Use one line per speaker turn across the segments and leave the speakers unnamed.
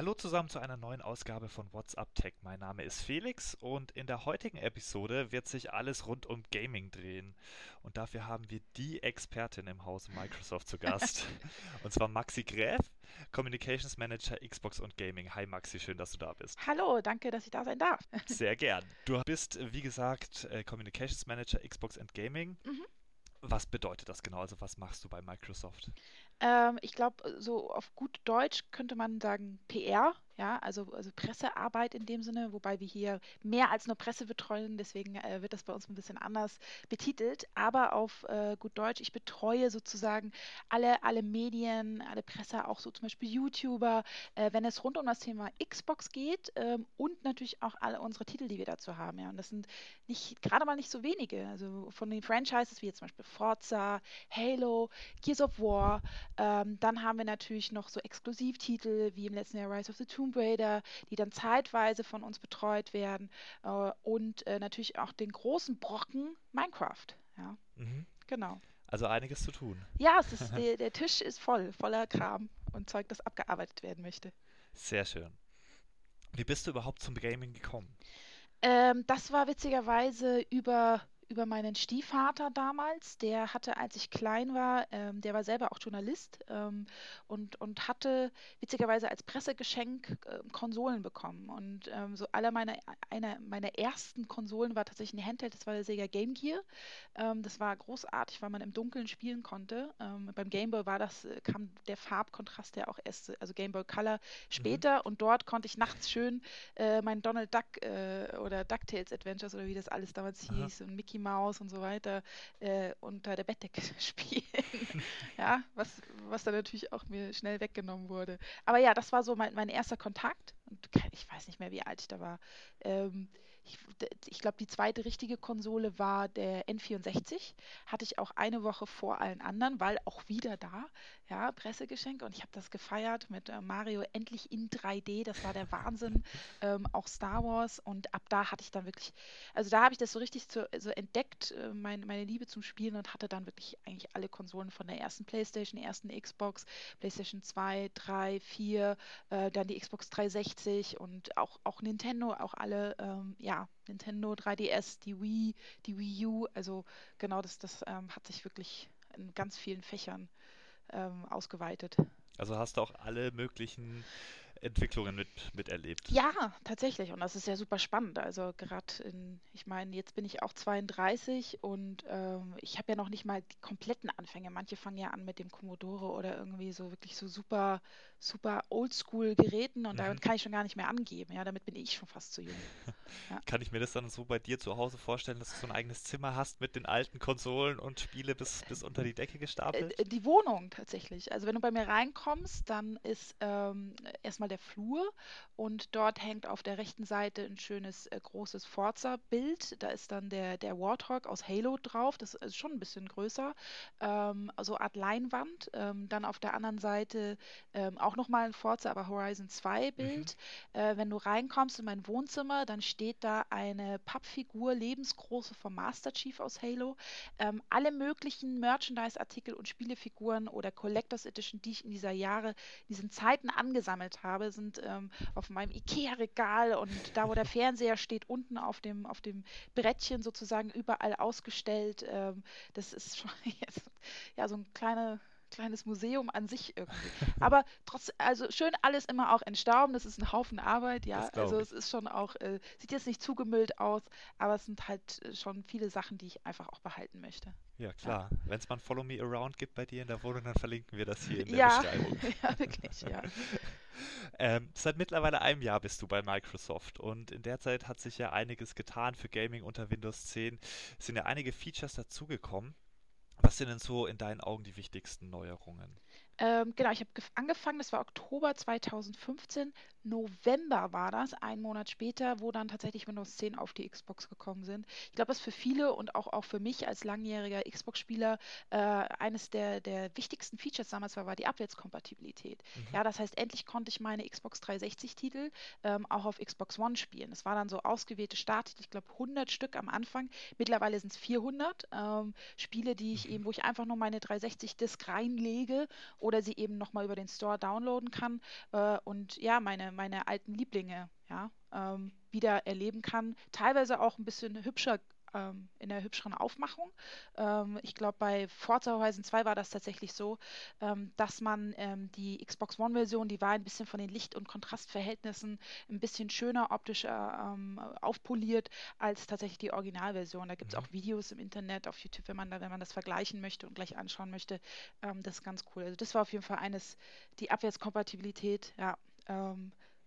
Hallo zusammen zu einer neuen Ausgabe von WhatsApp Tech. Mein Name ist Felix und in der heutigen Episode wird sich alles rund um Gaming drehen. Und dafür haben wir die Expertin im Hause Microsoft zu Gast. und zwar Maxi Gräf, Communications Manager Xbox und Gaming. Hi Maxi, schön, dass du da bist.
Hallo, danke, dass ich da sein darf.
Sehr gern. Du bist, wie gesagt, äh, Communications Manager Xbox und Gaming. Mhm. Was bedeutet das genau? Also was machst du bei Microsoft?
Ähm, ich glaube, so auf gut Deutsch könnte man sagen PR ja, also, also Pressearbeit in dem Sinne, wobei wir hier mehr als nur Presse betreuen, deswegen äh, wird das bei uns ein bisschen anders betitelt. Aber auf äh, gut Deutsch, ich betreue sozusagen alle, alle Medien, alle Presse, auch so zum Beispiel YouTuber, äh, wenn es rund um das Thema Xbox geht ähm, und natürlich auch alle unsere Titel, die wir dazu haben. Ja. Und das sind nicht gerade mal nicht so wenige. Also von den Franchises wie jetzt zum Beispiel Forza, Halo, Gears of War. Ähm, dann haben wir natürlich noch so Exklusivtitel wie im letzten Jahr Rise of the Tomb Tomb Raider, die dann zeitweise von uns betreut werden äh, und äh, natürlich auch den großen Brocken Minecraft. Ja, mhm. genau.
Also einiges zu tun.
Ja, ist, der, der Tisch ist voll, voller Kram und Zeug, das abgearbeitet werden möchte.
Sehr schön. Wie bist du überhaupt zum Gaming gekommen?
Ähm, das war witzigerweise über über meinen Stiefvater damals. Der hatte, als ich klein war, ähm, der war selber auch Journalist ähm, und, und hatte witzigerweise als Pressegeschenk äh, Konsolen bekommen. Und ähm, so alle meine, eine meiner ersten Konsolen war tatsächlich ein Handheld, das war der Sega Game Gear. Ähm, das war großartig, weil man im Dunkeln spielen konnte. Ähm, beim Game Boy war das, äh, kam der Farbkontrast ja auch erst, also Game Boy Color später mhm. und dort konnte ich nachts schön äh, mein Donald Duck äh, oder DuckTales Adventures oder wie das alles damals hieß und Mickey Maus und so weiter äh, unter der Bettdecke spielen. ja, was, was dann natürlich auch mir schnell weggenommen wurde. Aber ja, das war so mein, mein erster Kontakt. Und ich weiß nicht mehr, wie alt ich da war. Ähm, ich, ich glaube, die zweite richtige Konsole war der N64. Hatte ich auch eine Woche vor allen anderen, weil auch wieder da, ja, Pressegeschenk. Und ich habe das gefeiert mit äh, Mario endlich in 3D. Das war der Wahnsinn. ähm, auch Star Wars. Und ab da hatte ich dann wirklich, also da habe ich das so richtig zu, so entdeckt, äh, mein, meine Liebe zum Spielen und hatte dann wirklich eigentlich alle Konsolen von der ersten PlayStation, ersten Xbox, PlayStation 2, 3, 4, äh, dann die Xbox 360 und auch, auch Nintendo, auch alle, ähm, ja, Nintendo 3DS, die Wii, die Wii U, also genau das, das ähm, hat sich wirklich in ganz vielen Fächern ähm, ausgeweitet.
Also hast du auch alle möglichen Entwicklungen mit, miterlebt.
Ja, tatsächlich. Und das ist ja super spannend. Also gerade in, ich meine, jetzt bin ich auch 32 und ähm, ich habe ja noch nicht mal die kompletten Anfänge. Manche fangen ja an mit dem Commodore oder irgendwie so wirklich so super, super Oldschool-Geräten und mhm. damit kann ich schon gar nicht mehr angeben. Ja, damit bin ich schon fast zu jung.
Ja. Kann ich mir das dann so bei dir zu Hause vorstellen, dass du so ein eigenes Zimmer hast mit den alten Konsolen und Spiele bis, bis unter die Decke gestapelt?
Äh, die Wohnung tatsächlich. Also wenn du bei mir reinkommst, dann ist ähm, erstmal der Flur und dort hängt auf der rechten Seite ein schönes äh, großes Forza-Bild. Da ist dann der, der Warthog aus Halo drauf. Das ist schon ein bisschen größer. Ähm, so Art Leinwand. Ähm, dann auf der anderen Seite ähm, auch nochmal ein Forza, aber Horizon 2 Bild. Mhm. Äh, wenn du reinkommst in mein Wohnzimmer, dann steht da eine Pappfigur, lebensgroße vom Master Chief aus Halo. Ähm, alle möglichen Merchandise-Artikel und Spielefiguren oder Collectors Edition, die ich in dieser Jahre, in diesen Zeiten angesammelt habe, sind ähm, auf meinem Ikea-Regal und da, wo der Fernseher steht, unten auf dem, auf dem Brettchen sozusagen überall ausgestellt. Ähm, das ist schon jetzt, ja so ein kleiner kleines Museum an sich irgendwie. Aber trotzdem, also schön alles immer auch entstauben, das ist ein Haufen Arbeit, ja. Also es ist schon auch, äh, sieht jetzt nicht zugemüllt aus, aber es sind halt äh, schon viele Sachen, die ich einfach auch behalten möchte.
Ja, klar. Ja. Wenn es mal ein Follow Me Around gibt bei dir in der Wohnung, dann verlinken wir das hier in der ja. Beschreibung. ja, wirklich, ja. Ähm, seit mittlerweile einem Jahr bist du bei Microsoft und in der Zeit hat sich ja einiges getan für Gaming unter Windows 10. Es sind ja einige Features dazugekommen. Was sind denn so in deinen Augen die wichtigsten Neuerungen?
Ähm, genau, ich habe angefangen, das war Oktober 2015. November war das, einen Monat später, wo dann tatsächlich Windows 10 auf die Xbox gekommen sind. Ich glaube, was für viele und auch, auch für mich als langjähriger Xbox-Spieler äh, eines der, der wichtigsten Features damals war, war die Abwärtskompatibilität. Mhm. Ja, das heißt, endlich konnte ich meine Xbox 360-Titel ähm, auch auf Xbox One spielen. Das war dann so ausgewählte Starttitel, ich glaube 100 Stück am Anfang. Mittlerweile sind es 400 ähm, Spiele, die ich mhm. eben, wo ich einfach nur meine 360-Disk reinlege oder sie eben nochmal über den Store downloaden kann äh, und ja, meine, meine alten Lieblinge ja, ähm, wieder erleben kann. Teilweise auch ein bisschen hübscher ähm, in der hübscheren Aufmachung. Ähm, ich glaube, bei Forza Horizon 2 war das tatsächlich so, ähm, dass man ähm, die Xbox One-Version, die war ein bisschen von den Licht- und Kontrastverhältnissen ein bisschen schöner optisch äh, ähm, aufpoliert als tatsächlich die Originalversion. Da gibt es mhm. auch Videos im Internet, auf YouTube, wenn man da, wenn man das vergleichen möchte und gleich anschauen möchte. Das ist ganz cool. Also das war auf jeden Fall eines, die Abwärtskompatibilität, ja.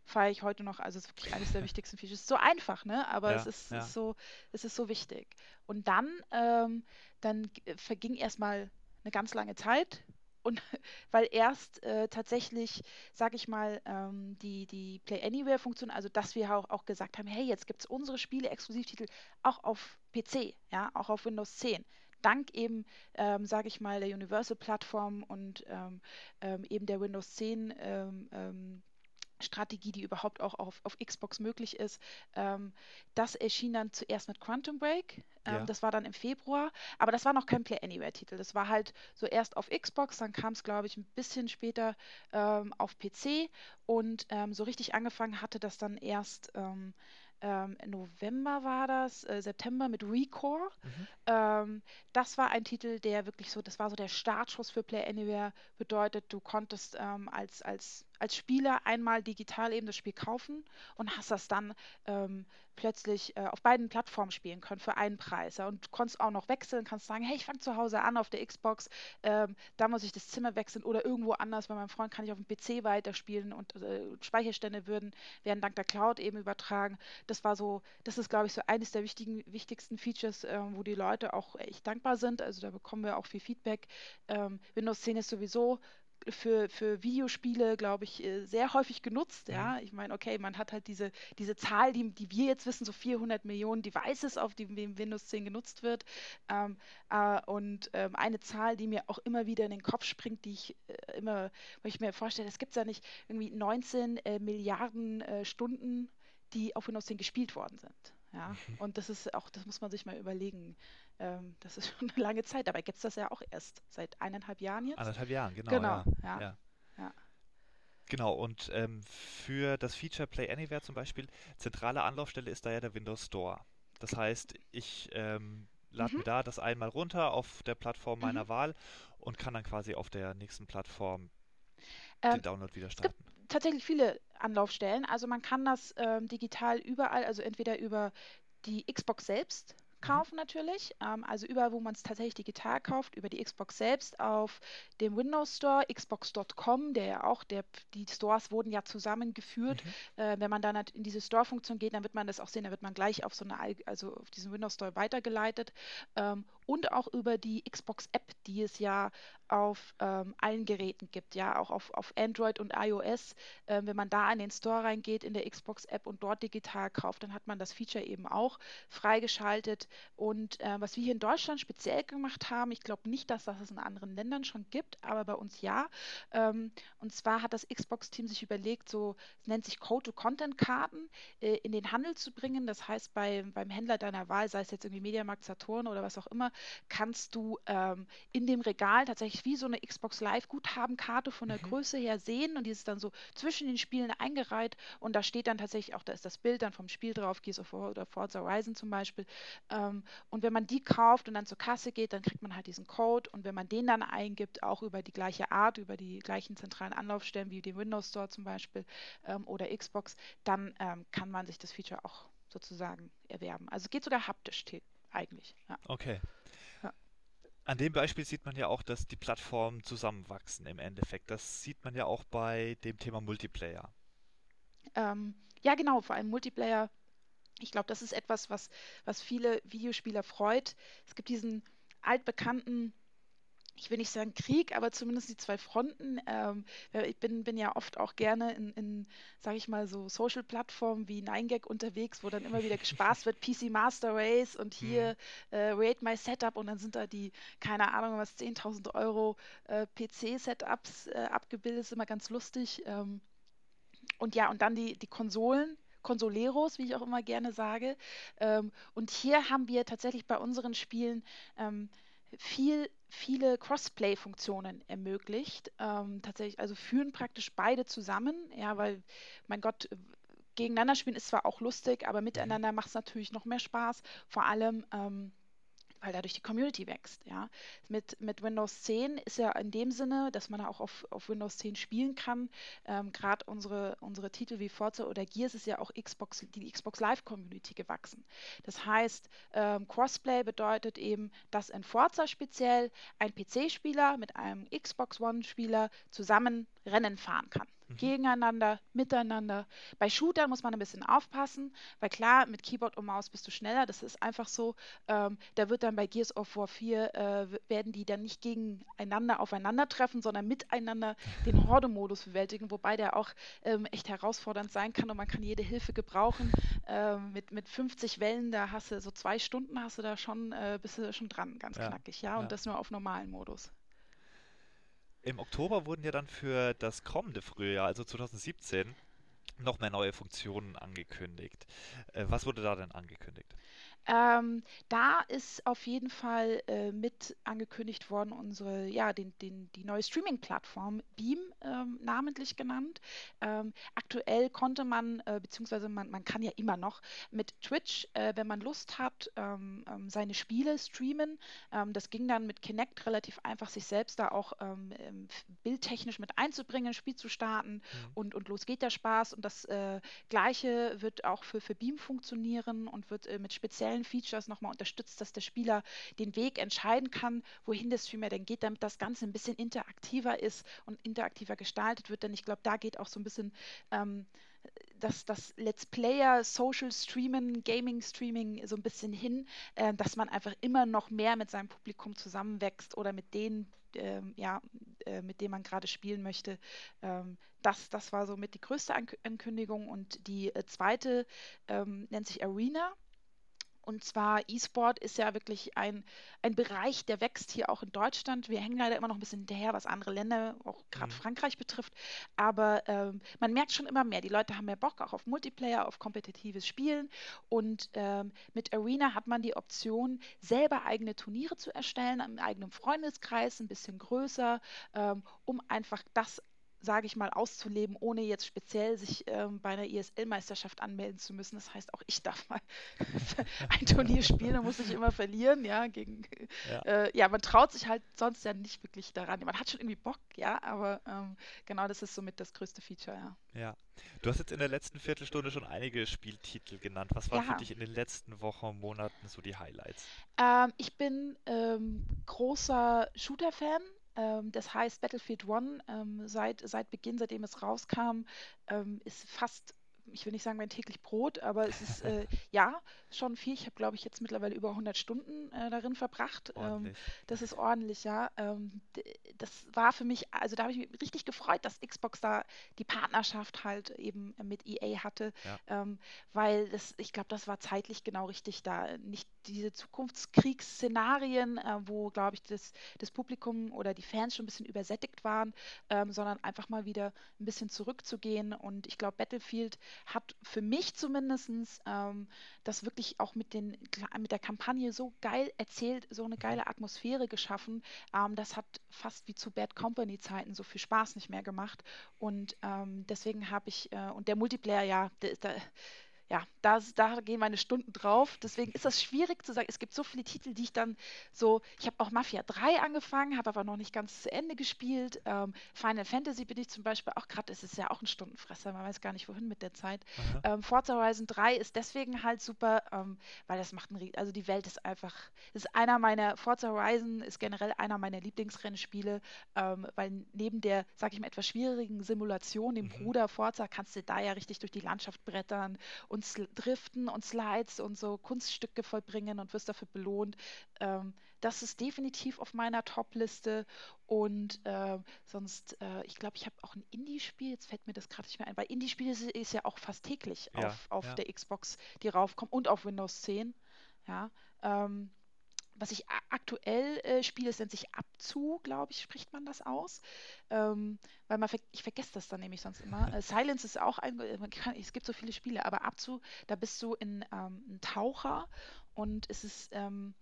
Feiere ich heute noch. Also es ist wirklich eines der wichtigsten Features. Es ist so einfach, ne? Aber ja, es, ist, ja. ist, so, es ist so wichtig. Und dann, ähm, dann verging erstmal eine ganz lange Zeit. Und weil erst äh, tatsächlich, sag ich mal, ähm, die, die Play Anywhere-Funktion, also dass wir auch, auch gesagt haben, hey, jetzt gibt es unsere Spiele-Exklusivtitel auch auf PC, ja, auch auf Windows 10 dank eben, ähm, sage ich mal, der Universal-Plattform und ähm, ähm, eben der Windows 10 ähm, ähm, Strategie, die überhaupt auch auf, auf Xbox möglich ist. Ähm, das erschien dann zuerst mit Quantum Break. Ähm, ja. Das war dann im Februar. Aber das war noch kein Play Anywhere-Titel. Das war halt so erst auf Xbox, dann kam es, glaube ich, ein bisschen später ähm, auf PC. Und ähm, so richtig angefangen hatte das dann erst ähm, ähm, November war das, äh, September mit Recore. Mhm. Ähm, das war ein Titel, der wirklich so, das war so der Startschuss für Play Anywhere, bedeutet, du konntest ähm, als, als, als Spieler einmal digital eben das Spiel kaufen und hast das dann ähm, plötzlich äh, auf beiden Plattformen spielen können für einen Preis. Ja, und konntest auch noch wechseln, kannst sagen, hey, ich fange zu Hause an auf der Xbox, ähm, da muss ich das Zimmer wechseln oder irgendwo anders, bei meinem Freund kann ich auf dem PC weiterspielen und äh, Speicherstände würden, werden dank der Cloud eben übertragen. Das war so, das ist, glaube ich, so eines der wichtigen, wichtigsten Features, äh, wo die Leute auch echt dankbar sind. Also da bekommen wir auch viel Feedback. Ähm, Windows 10 ist sowieso für, für Videospiele, glaube ich, äh, sehr häufig genutzt. Ja, mhm. ich meine, okay, man hat halt diese, diese Zahl, die, die wir jetzt wissen, so 400 Millionen Devices, auf die Windows 10 genutzt wird. Ähm, äh, und ähm, eine Zahl, die mir auch immer wieder in den Kopf springt, die ich äh, immer, wo ich mir vorstelle, es gibt ja nicht irgendwie 19 äh, Milliarden äh, Stunden, die auf Windows 10 gespielt worden sind. Ja, mhm. und das ist auch, das muss man sich mal überlegen. Ähm, das ist schon eine lange Zeit. Dabei gibt es das ja auch erst seit eineinhalb Jahren jetzt.
Anderthalb Jahren, genau.
Genau, ja. ja. ja.
Genau, und ähm, für das Feature Play Anywhere zum Beispiel, zentrale Anlaufstelle ist da ja der Windows Store. Das heißt, ich ähm, lade mhm. mir da das einmal runter auf der Plattform meiner mhm. Wahl und kann dann quasi auf der nächsten Plattform ähm, den Download wieder starten.
Es gibt tatsächlich viele Anlaufstellen. Also man kann das ähm, digital überall, also entweder über die Xbox selbst kaufen natürlich. Ähm, also überall, wo man es tatsächlich digital kauft, über die Xbox selbst auf dem Windows Store, xbox.com, der ja auch, der, die Stores wurden ja zusammengeführt. Mhm. Äh, wenn man dann halt in diese Store-Funktion geht, dann wird man das auch sehen, dann wird man gleich auf so eine, also auf diesen Windows Store weitergeleitet. Ähm, und auch über die Xbox-App, die es ja auf ähm, allen Geräten gibt, ja, auch auf, auf Android und iOS. Ähm, wenn man da in den Store reingeht in der Xbox-App und dort digital kauft, dann hat man das Feature eben auch freigeschaltet. Und äh, was wir hier in Deutschland speziell gemacht haben, ich glaube nicht, dass das es in anderen Ländern schon gibt, aber bei uns ja. Ähm, und zwar hat das Xbox-Team sich überlegt, so es nennt sich Code-to-Content-Karten äh, in den Handel zu bringen. Das heißt, bei, beim Händler deiner Wahl, sei es jetzt irgendwie Mediamarkt, Saturn oder was auch immer, kannst du ähm, in dem Regal tatsächlich wie so eine Xbox Live Guthabenkarte von der mhm. Größe her sehen und die ist dann so zwischen den Spielen eingereiht und da steht dann tatsächlich auch, da ist das Bild dann vom Spiel drauf, Gears of War oder Forza Horizon zum Beispiel. Ähm, und wenn man die kauft und dann zur Kasse geht, dann kriegt man halt diesen Code und wenn man den dann eingibt, auch über die gleiche Art, über die gleichen zentralen Anlaufstellen wie den Windows Store zum Beispiel ähm, oder Xbox, dann ähm, kann man sich das Feature auch sozusagen erwerben. Also es geht sogar haptisch eigentlich. Ja.
Okay. An dem Beispiel sieht man ja auch, dass die Plattformen zusammenwachsen im Endeffekt. Das sieht man ja auch bei dem Thema Multiplayer.
Ähm, ja, genau, vor allem Multiplayer. Ich glaube, das ist etwas, was, was viele Videospieler freut. Es gibt diesen altbekannten ich will nicht sagen Krieg, aber zumindest die zwei Fronten. Ähm, ich bin, bin ja oft auch gerne in, in sage ich mal, so Social-Plattformen wie 9gag unterwegs, wo dann immer wieder gespaßt wird, PC Master Race und hier mhm. äh, Rate My Setup und dann sind da die, keine Ahnung was, 10.000 Euro äh, PC-Setups äh, abgebildet, ist immer ganz lustig. Ähm, und ja, und dann die, die Konsolen, Consoleros, wie ich auch immer gerne sage. Ähm, und hier haben wir tatsächlich bei unseren Spielen ähm, viel viele Crossplay-Funktionen ermöglicht. Ähm, tatsächlich, also führen praktisch beide zusammen, ja, weil, mein Gott, gegeneinander spielen ist zwar auch lustig, aber mhm. miteinander macht es natürlich noch mehr Spaß. Vor allem, ähm, weil dadurch die Community wächst. Ja. Mit, mit Windows 10 ist ja in dem Sinne, dass man auch auf, auf Windows 10 spielen kann. Ähm, Gerade unsere, unsere Titel wie Forza oder Gears ist ja auch Xbox, die Xbox Live Community gewachsen. Das heißt, ähm, Crossplay bedeutet eben, dass in Forza speziell ein PC-Spieler mit einem Xbox One-Spieler zusammen Rennen fahren kann. Mhm. Gegeneinander, miteinander. Bei Shootern muss man ein bisschen aufpassen, weil klar, mit Keyboard und Maus bist du schneller, das ist einfach so. Ähm, da wird dann bei Gears of War 4, äh, werden die dann nicht gegeneinander aufeinandertreffen, sondern miteinander den Horde-Modus bewältigen, wobei der auch ähm, echt herausfordernd sein kann und man kann jede Hilfe gebrauchen. Ähm, mit, mit 50 Wellen, da hast du so zwei Stunden, hast du da schon, äh, bist du schon dran, ganz ja, knackig, ja, und ja. das nur auf normalen Modus.
Im Oktober wurden ja dann für das kommende Frühjahr, also 2017, noch mehr neue Funktionen angekündigt. Äh, was wurde da denn angekündigt?
Ähm, da ist auf jeden Fall äh, mit angekündigt worden, unsere, ja, den, den, die neue Streaming-Plattform Beam ähm, namentlich genannt. Ähm, aktuell konnte man, äh, beziehungsweise man, man kann ja immer noch mit Twitch, äh, wenn man Lust hat, ähm, ähm, seine Spiele streamen. Ähm, das ging dann mit Kinect relativ einfach, sich selbst da auch bildtechnisch mit einzubringen, ein Spiel zu starten mhm. und, und los geht der Spaß. Und das äh, Gleiche wird auch für, für Beam funktionieren und wird äh, mit speziellen speziellen Features nochmal unterstützt, dass der Spieler den Weg entscheiden kann, wohin der Streamer denn geht, damit das Ganze ein bisschen interaktiver ist und interaktiver gestaltet wird. Denn ich glaube, da geht auch so ein bisschen ähm, das, das Let's Player, Social Streamen, Gaming Streaming so ein bisschen hin, äh, dass man einfach immer noch mehr mit seinem Publikum zusammenwächst oder mit denen, ähm, ja, äh, mit denen man gerade spielen möchte. Ähm, das, das war somit die größte Ankündigung. Und die äh, zweite ähm, nennt sich Arena. Und zwar E-Sport ist ja wirklich ein, ein Bereich, der wächst hier auch in Deutschland. Wir hängen leider immer noch ein bisschen hinterher, was andere Länder, auch gerade mhm. Frankreich betrifft. Aber ähm, man merkt schon immer mehr, die Leute haben mehr Bock auch auf Multiplayer, auf kompetitives Spielen. Und ähm, mit Arena hat man die Option, selber eigene Turniere zu erstellen, im eigenen Freundeskreis, ein bisschen größer, ähm, um einfach das sage ich mal, auszuleben, ohne jetzt speziell sich ähm, bei einer ISL-Meisterschaft anmelden zu müssen. Das heißt, auch ich darf mal ein Turnier spielen, da muss ich immer verlieren, ja, gegen, ja. Äh, ja. man traut sich halt sonst ja nicht wirklich daran. Man hat schon irgendwie Bock, ja, aber ähm, genau das ist somit das größte Feature, ja.
Ja. Du hast jetzt in der letzten Viertelstunde schon einige Spieltitel genannt. Was waren ja. für dich in den letzten Wochen, Monaten so die Highlights?
Ähm, ich bin ähm, großer Shooter-Fan. Ähm, das heißt, Battlefield One ähm, seit, seit Beginn, seitdem es rauskam, ähm, ist fast ich will nicht sagen mein täglich Brot, aber es ist äh, ja schon viel. Ich habe, glaube ich, jetzt mittlerweile über 100 Stunden äh, darin verbracht. Ähm, das ist ordentlich, ja. Ähm, das war für mich, also da habe ich mich richtig gefreut, dass Xbox da die Partnerschaft halt eben mit EA hatte, ja. ähm, weil das, ich glaube, das war zeitlich genau richtig da. Nicht diese Zukunftskriegsszenarien, äh, wo, glaube ich, das, das Publikum oder die Fans schon ein bisschen übersättigt waren, ähm, sondern einfach mal wieder ein bisschen zurückzugehen. Und ich glaube, Battlefield hat für mich zumindest ähm, das wirklich auch mit, den, mit der Kampagne so geil erzählt, so eine geile Atmosphäre geschaffen. Ähm, das hat fast wie zu Bad Company Zeiten so viel Spaß nicht mehr gemacht. Und ähm, deswegen habe ich, äh, und der Multiplayer, ja, der, der ja, da, da gehen meine Stunden drauf. Deswegen ist das schwierig zu sagen. Es gibt so viele Titel, die ich dann so. Ich habe auch Mafia 3 angefangen, habe aber noch nicht ganz zu Ende gespielt. Ähm, Final Fantasy bin ich zum Beispiel auch gerade. Es ist ja auch ein Stundenfresser. Man weiß gar nicht, wohin mit der Zeit. Ähm, Forza Horizon 3 ist deswegen halt super, ähm, weil das macht ein. Also die Welt ist einfach. Ist einer meiner. Forza Horizon ist generell einer meiner Lieblingsrennspiele, ähm, weil neben der, sag ich mal, etwas schwierigen Simulation, dem mhm. Bruder Forza, kannst du da ja richtig durch die Landschaft brettern und und Driften und Slides und so Kunststücke vollbringen und wirst dafür belohnt. Ähm, das ist definitiv auf meiner Top-Liste. Und äh, sonst, äh, ich glaube, ich habe auch ein Indie-Spiel, jetzt fällt mir das gerade nicht mehr ein, weil Indie-Spiele ist, ist, ja auch fast täglich ja, auf, auf ja. der Xbox, die raufkommen und auf Windows 10. Ja. Ähm, was ich aktuell äh, spiele, es nennt sich Abzu, glaube ich, spricht man das aus. Ähm, weil man ver ich vergesse das dann nämlich sonst immer. Äh, Silence ist auch ein, kann, es gibt so viele Spiele, aber Abzu, da bist du in ähm, ein Taucher und es ist ähm,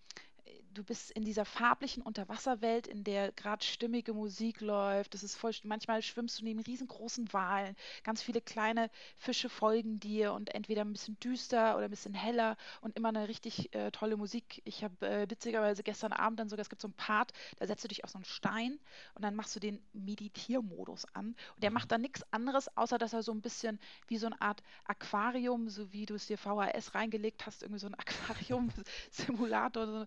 du bist in dieser farblichen Unterwasserwelt, in der gerade stimmige Musik läuft. Das ist voll, manchmal schwimmst du neben riesengroßen Walen. Ganz viele kleine Fische folgen dir und entweder ein bisschen düster oder ein bisschen heller und immer eine richtig äh, tolle Musik. Ich habe äh, witzigerweise gestern Abend dann sogar, es gibt so einen Part, da setzt du dich auf so einen Stein und dann machst du den Meditiermodus an. Und der mhm. macht dann nichts anderes, außer dass er so ein bisschen wie so eine Art Aquarium, so wie du es dir VHS reingelegt hast, irgendwie so ein Aquarium-Simulator. So,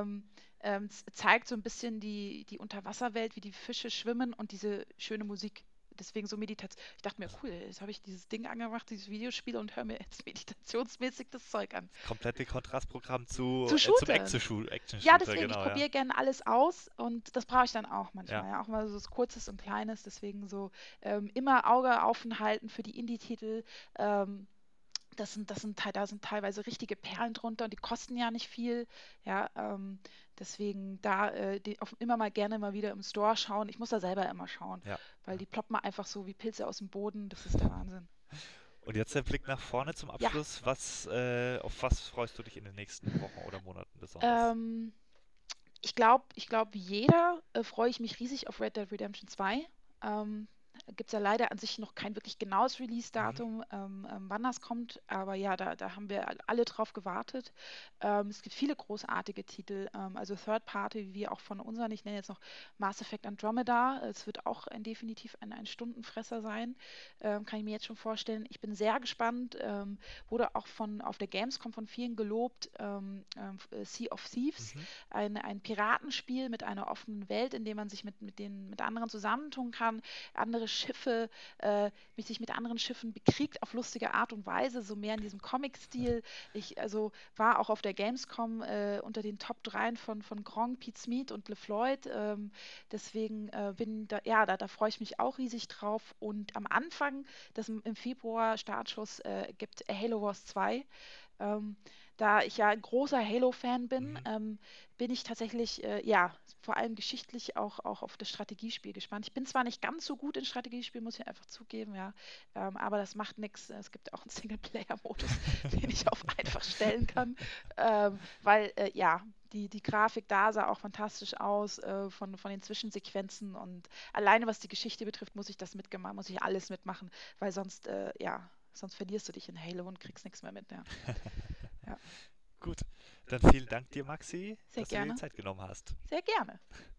ähm, ähm, zeigt so ein bisschen die, die Unterwasserwelt, wie die Fische schwimmen und diese schöne Musik. Deswegen so Meditation. Ich dachte mir, cool, jetzt habe ich dieses Ding angemacht, dieses Videospiel und höre mir jetzt meditationsmäßig das Zeug an.
Komplette Kontrastprogramm zu,
zu
äh, zum Action-Shooter.
ja, deswegen, genau, ich probiere ja. gerne alles aus und das brauche ich dann auch manchmal. Ja. ja. Auch mal so was Kurzes und Kleines. Deswegen so ähm, immer Auge offen halten für die Indie-Titel. Ähm, das sind, das sind, da sind teilweise richtige Perlen drunter und die kosten ja nicht viel. Ja, ähm, deswegen da äh, die, auf, immer mal gerne mal wieder im Store schauen. Ich muss da selber immer schauen, ja. weil die ploppen einfach so wie Pilze aus dem Boden. Das ist der Wahnsinn.
Und jetzt der Blick nach vorne zum Abschluss. Ja. Was, äh, auf was freust du dich in den nächsten Wochen oder Monaten besonders?
Ähm, ich glaube, ich glaub, wie jeder äh, freue ich mich riesig auf Red Dead Redemption 2. Ähm, gibt es ja leider an sich noch kein wirklich genaues Release-Datum, mhm. ähm, ähm, wann das kommt. Aber ja, da, da haben wir alle drauf gewartet. Ähm, es gibt viele großartige Titel, ähm, also Third Party, wie auch von unseren. Ich nenne jetzt noch Mass Effect Andromeda. Es wird auch ein, definitiv ein, ein Stundenfresser sein. Ähm, kann ich mir jetzt schon vorstellen. Ich bin sehr gespannt. Ähm, wurde auch von auf der Gamescom von vielen gelobt. sea of Thieves, mhm. ein, ein Piratenspiel mit einer offenen Welt, in dem man sich mit, mit, den, mit anderen zusammentun kann, andere Schiffe, äh, mich sich mit anderen Schiffen bekriegt auf lustige Art und Weise, so mehr in diesem Comic-Stil. Ich also war auch auf der Gamescom äh, unter den Top 3 von, von Gronk, Pete Smith und LeFloid. Ähm, deswegen äh, bin da, ja, da, da freue ich mich auch riesig drauf. Und am Anfang, das im Februar Startschuss äh, gibt Halo Wars 2. Ähm, da ich ja ein großer Halo-Fan bin, mhm. ähm, bin ich tatsächlich, äh, ja, vor allem geschichtlich auch, auch auf das Strategiespiel gespannt. Ich bin zwar nicht ganz so gut in Strategiespielen, muss ich einfach zugeben, ja, ähm, aber das macht nichts. Es gibt auch einen Singleplayer-Modus, den ich auf einfach stellen kann, ähm, weil, äh, ja, die, die Grafik da sah auch fantastisch aus äh, von, von den Zwischensequenzen und alleine was die Geschichte betrifft, muss ich das mitmachen, muss ich alles mitmachen, weil sonst, äh, ja, sonst verlierst du dich in Halo und kriegst nichts mehr mit. Ja.
ja. Gut, dann vielen Dank dir, Maxi,
Sehr
dass
gerne.
du dir die Zeit genommen hast.
Sehr gerne.